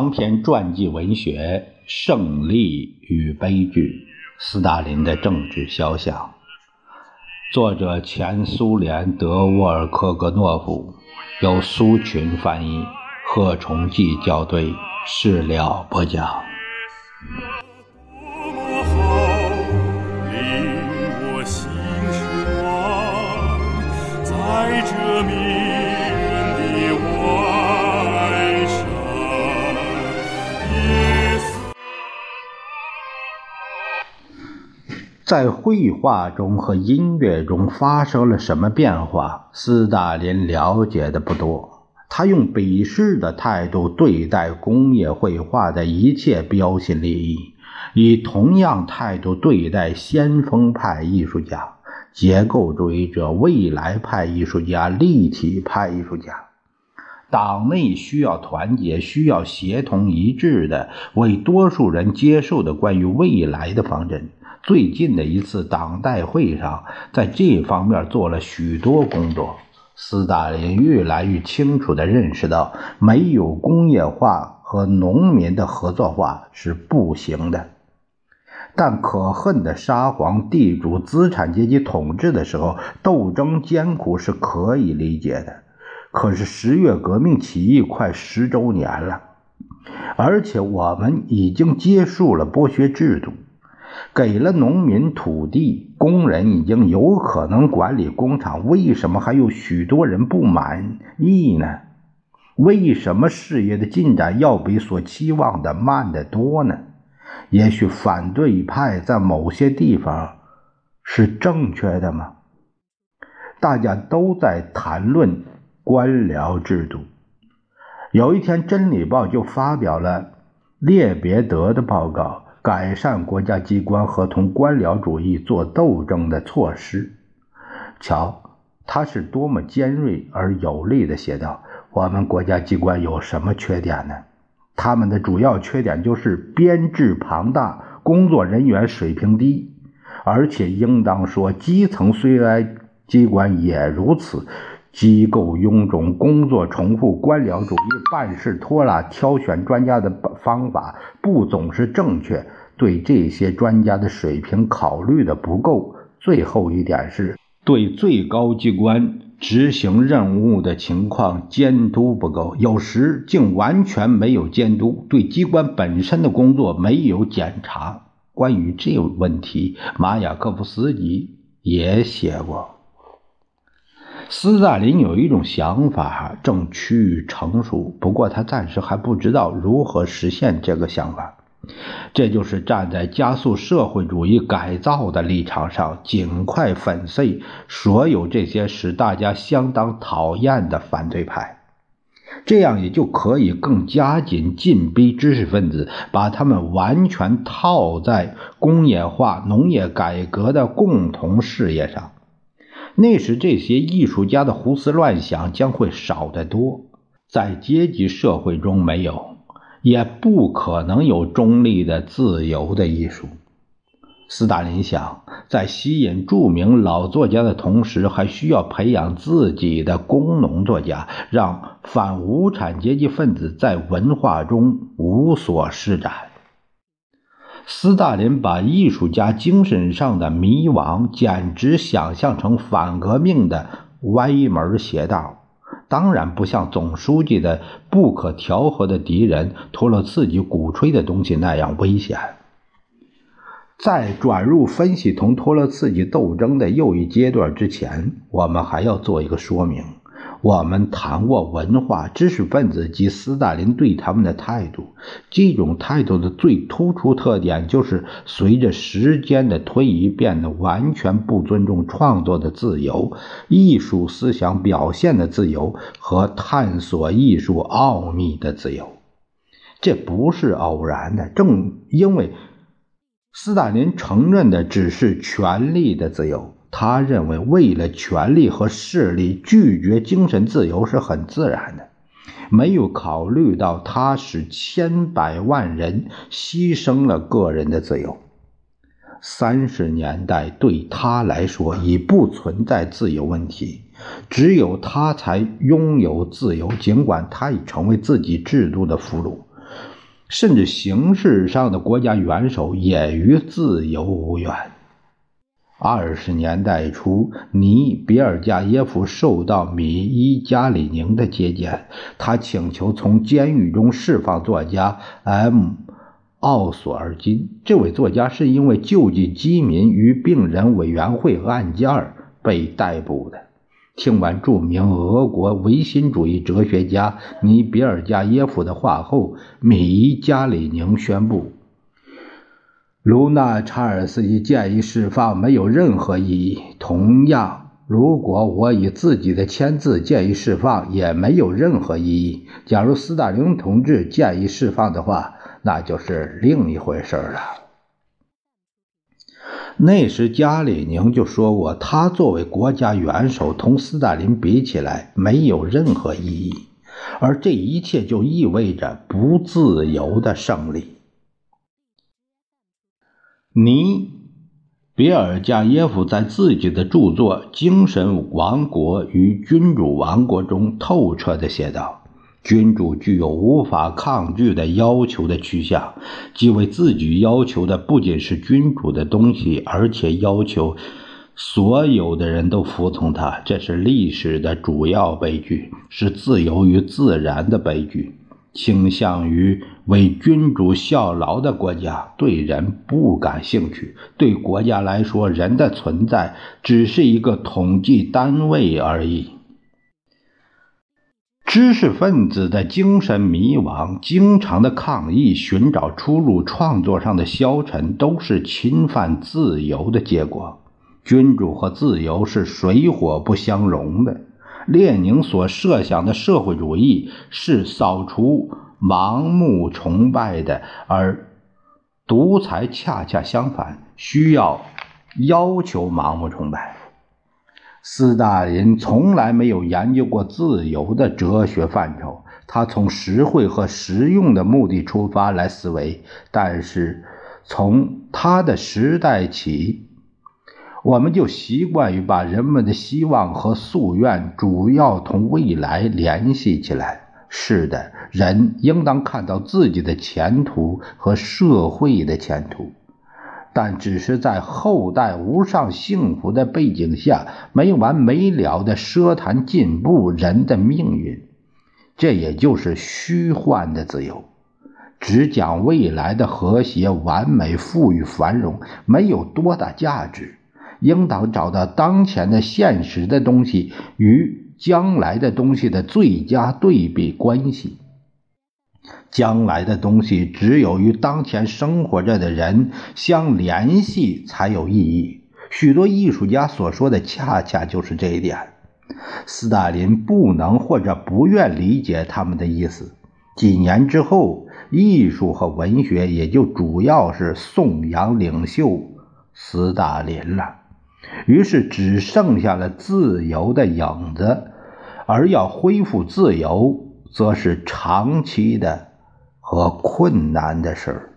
长篇传记文学《胜利与悲剧：斯大林的政治肖像》，作者前苏联德沃尔科格诺夫，由苏群翻译，贺崇济校对，史料播讲。在绘画中和音乐中发生了什么变化？斯大林了解的不多。他用鄙视的态度对待工业绘画的一切标新立异，以同样态度对待先锋派艺术家、结构主义者、未来派艺术家、立体派艺术家。党内需要团结，需要协同一致的为多数人接受的关于未来的方针。最近的一次党代会上，在这方面做了许多工作。斯大林越来越清楚地认识到，没有工业化和农民的合作化是不行的。但可恨的沙皇、地主、资产阶级统治的时候，斗争艰苦是可以理解的。可是十月革命起义快十周年了，而且我们已经结束了剥削制度。给了农民土地，工人已经有可能管理工厂，为什么还有许多人不满意呢？为什么事业的进展要比所期望的慢得多呢？也许反对派在某些地方是正确的吗？大家都在谈论官僚制度。有一天，《真理报》就发表了列别德的报告。改善国家机关和同官僚主义做斗争的措施。瞧，他是多么尖锐而有力的写道：“我们国家机关有什么缺点呢？他们的主要缺点就是编制庞大，工作人员水平低，而且应当说，基层虽然机关也如此。”机构臃肿，工作重复，官僚主义，办事拖拉，挑选专家的方法不总是正确，对这些专家的水平考虑的不够。最后一点是对最高机关执行任务的情况监督不够，有时竟完全没有监督，对机关本身的工作没有检查。关于这个问题，马雅科夫斯基也写过。斯大林有一种想法正趋于成熟，不过他暂时还不知道如何实现这个想法。这就是站在加速社会主义改造的立场上，尽快粉碎所有这些使大家相当讨厌的反对派，这样也就可以更加紧进逼知识分子，把他们完全套在工业化、农业改革的共同事业上。那时，这些艺术家的胡思乱想将会少得多。在阶级社会中，没有，也不可能有中立的、自由的艺术。斯大林想，在吸引著名老作家的同时，还需要培养自己的工农作家，让反无产阶级分子在文化中无所施展。斯大林把艺术家精神上的迷惘，简直想象成反革命的歪门邪道。当然不像总书记的不可调和的敌人托洛茨基鼓吹的东西那样危险。在转入分析同托洛茨基斗争的又一阶段之前，我们还要做一个说明。我们谈过文化知识分子及斯大林对他们的态度，这种态度的最突出特点就是随着时间的推移变得完全不尊重创作的自由、艺术思想表现的自由和探索艺术奥秘的自由。这不是偶然的，正因为斯大林承认的只是权力的自由。他认为，为了权力和势力，拒绝精神自由是很自然的，没有考虑到他使千百万人牺牲了个人的自由。三十年代对他来说已不存在自由问题，只有他才拥有自由，尽管他已成为自己制度的俘虏。甚至形式上的国家元首也与自由无缘。二十年代初，尼比尔加耶夫受到米伊加里宁的接见，他请求从监狱中释放作家 M。奥索尔金这位作家是因为救济饥民与病人委员会案件被逮捕的。听完著名俄国唯心主义哲学家尼比尔加耶夫的话后，米伊加里宁宣布：“卢纳查尔斯基建议释放没有任何意义。同样，如果我以自己的签字建议释放，也没有任何意义。假如斯大林同志建议释放的话。”那就是另一回事了。那时加里宁就说过，他作为国家元首，同斯大林比起来没有任何意义，而这一切就意味着不自由的胜利。尼别尔加耶夫在自己的著作《精神王国与君主王国》中透彻地写道。君主具有无法抗拒的要求的趋向，即为自己要求的不仅是君主的东西，而且要求所有的人都服从他。这是历史的主要悲剧，是自由与自然的悲剧。倾向于为君主效劳的国家对人不感兴趣。对国家来说，人的存在只是一个统计单位而已。知识分子的精神迷惘、经常的抗议、寻找出路、创作上的消沉，都是侵犯自由的结果。君主和自由是水火不相容的。列宁所设想的社会主义是扫除盲目崇拜的，而独裁恰恰相反，需要要求盲目崇拜。斯大林从来没有研究过自由的哲学范畴，他从实惠和实用的目的出发来思维。但是，从他的时代起，我们就习惯于把人们的希望和夙愿主要同未来联系起来。是的，人应当看到自己的前途和社会的前途。但只是在后代无上幸福的背景下，没完没了的奢谈进步人的命运，这也就是虚幻的自由。只讲未来的和谐、完美、富裕、繁荣，没有多大价值。应当找到当前的现实的东西与将来的东西的最佳对比关系。将来的东西只有与当前生活着的人相联系才有意义。许多艺术家所说的恰恰就是这一点。斯大林不能或者不愿理解他们的意思。几年之后，艺术和文学也就主要是颂扬领袖斯大林了。于是只剩下了自由的影子，而要恢复自由，则是长期的。和困难的事儿。